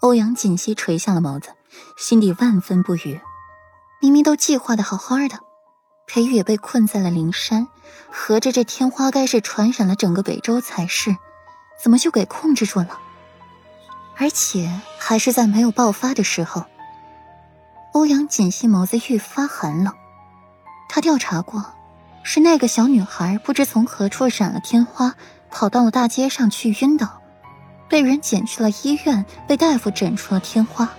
欧阳锦溪垂下了眸子，心底万分不愉。明明都计划的好好的，裴玉也被困在了灵山，合着这天花该是传染了整个北周才是，怎么就给控制住了？而且还是在没有爆发的时候。欧阳锦溪眸子愈发寒冷，他调查过，是那个小女孩不知从何处染了天花，跑到了大街上去晕倒。被人捡去了医院，被大夫诊出了天花，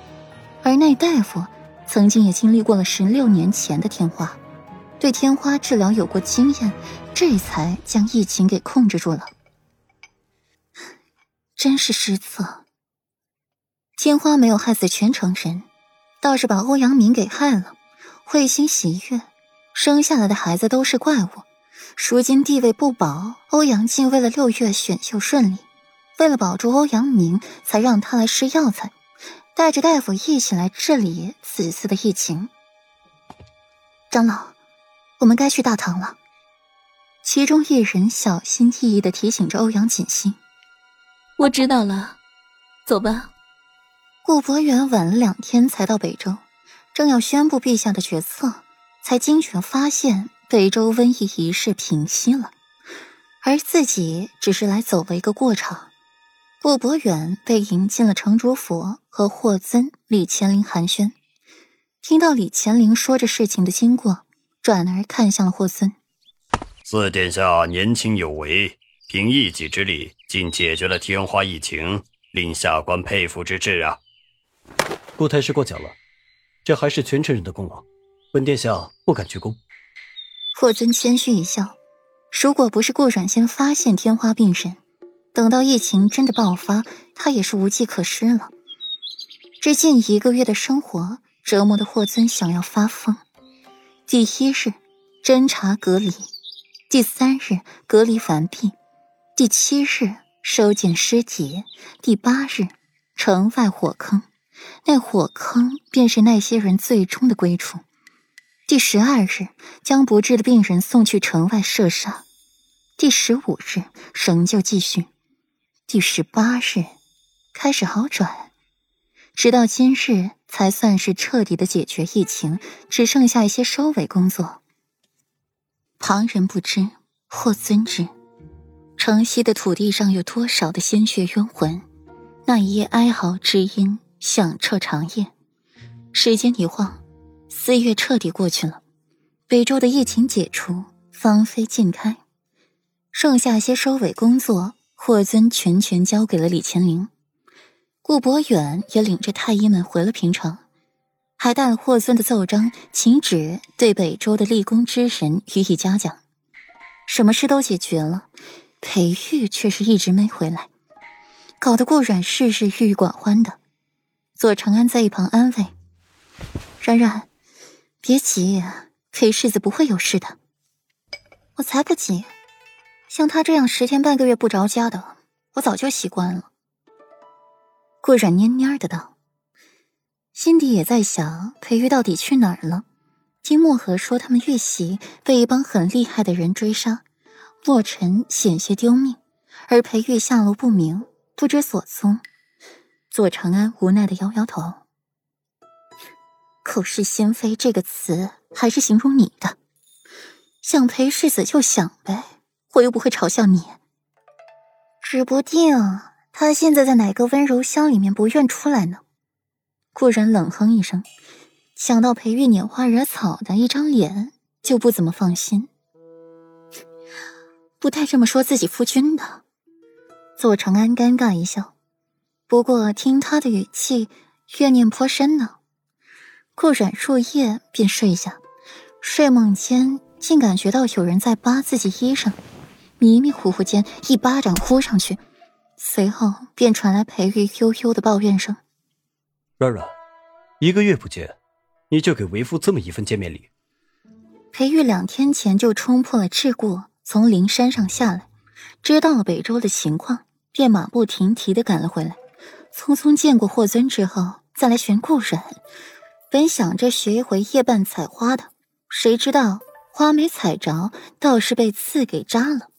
而那大夫曾经也经历过了十六年前的天花，对天花治疗有过经验，这才将疫情给控制住了。真是失策！天花没有害死全城人，倒是把欧阳明给害了。慧心喜悦，生下来的孩子都是怪物，如今地位不保，欧阳靖为了六月选秀顺利。为了保住欧阳明，才让他来试药材，带着大夫一起来治理此次的疫情。长老，我们该去大堂了。其中一人小心翼翼的提醒着欧阳锦心：“我知道了，走吧。”顾博远晚了两天才到北周，正要宣布陛下的决策，才惊觉发现北周瘟疫一事平息了，而自己只是来走了一个过场。顾博远被迎进了城主府，和霍尊、李乾林寒暄。听到李乾林说着事情的经过，转而看向了霍尊：“四殿下年轻有为，凭一己之力竟解决了天花疫情，令下官佩服之至啊！”顾太师过奖了，这还是全城人的功劳，本殿下不敢居功。霍尊谦虚一笑：“如果不是顾阮先发现天花病人。”等到疫情真的爆发，他也是无计可施了。这近一个月的生活折磨的霍尊想要发疯。第一日，侦查隔离；第三日，隔离完毕；第七日，收捡尸体；第八日，城外火坑，那火坑便是那些人最终的归处；第十二日，将不治的病人送去城外射杀；第十五日，仍旧继续。第十八日开始好转，直到今日才算是彻底的解决疫情，只剩下一些收尾工作。旁人不知，或尊知，城西的土地上有多少的鲜血冤魂，那一夜哀嚎之音响彻长夜。时间一晃，四月彻底过去了，北周的疫情解除，芳菲尽开，剩下些收尾工作。霍尊全权交给了李乾陵，顾博远也领着太医们回了平城，还带了霍尊的奏章，请旨对北周的立功之人予以嘉奖。什么事都解决了，裴玉却是一直没回来，搞得顾阮事事郁郁寡欢的。左长安在一旁安慰：“冉冉，别急，裴世子不会有事的。”我才不急。像他这样十天半个月不着家的，我早就习惯了。顾冉蔫蔫的道，心底也在想裴玉到底去哪儿了。听墨河说，他们玉玺被一帮很厉害的人追杀，洛尘险些丢命，而裴玉下落不明，不知所踪。左长安无奈的摇摇头，口是心非这个词还是形容你的，想裴世子就想呗。我又不会嘲笑你，指不定他现在在哪个温柔乡里面不愿出来呢。顾然冷哼一声，想到裴玉拈花惹草的一张脸，就不怎么放心。不带这么说自己夫君的。左长安尴尬一笑，不过听他的语气，怨念颇深呢。顾然入夜便睡下，睡梦间竟感觉到有人在扒自己衣裳。迷迷糊糊间，一巴掌呼上去，随后便传来裴玉悠悠的抱怨声：“软软，一个月不见，你就给为夫这么一份见面礼。”裴玉两天前就冲破了桎梏，从灵山上下来，知道了北周的情况，便马不停蹄的赶了回来。匆匆见过霍尊之后，再来寻顾染。本想着学一回夜半采花的，谁知道花没采着，倒是被刺给扎了。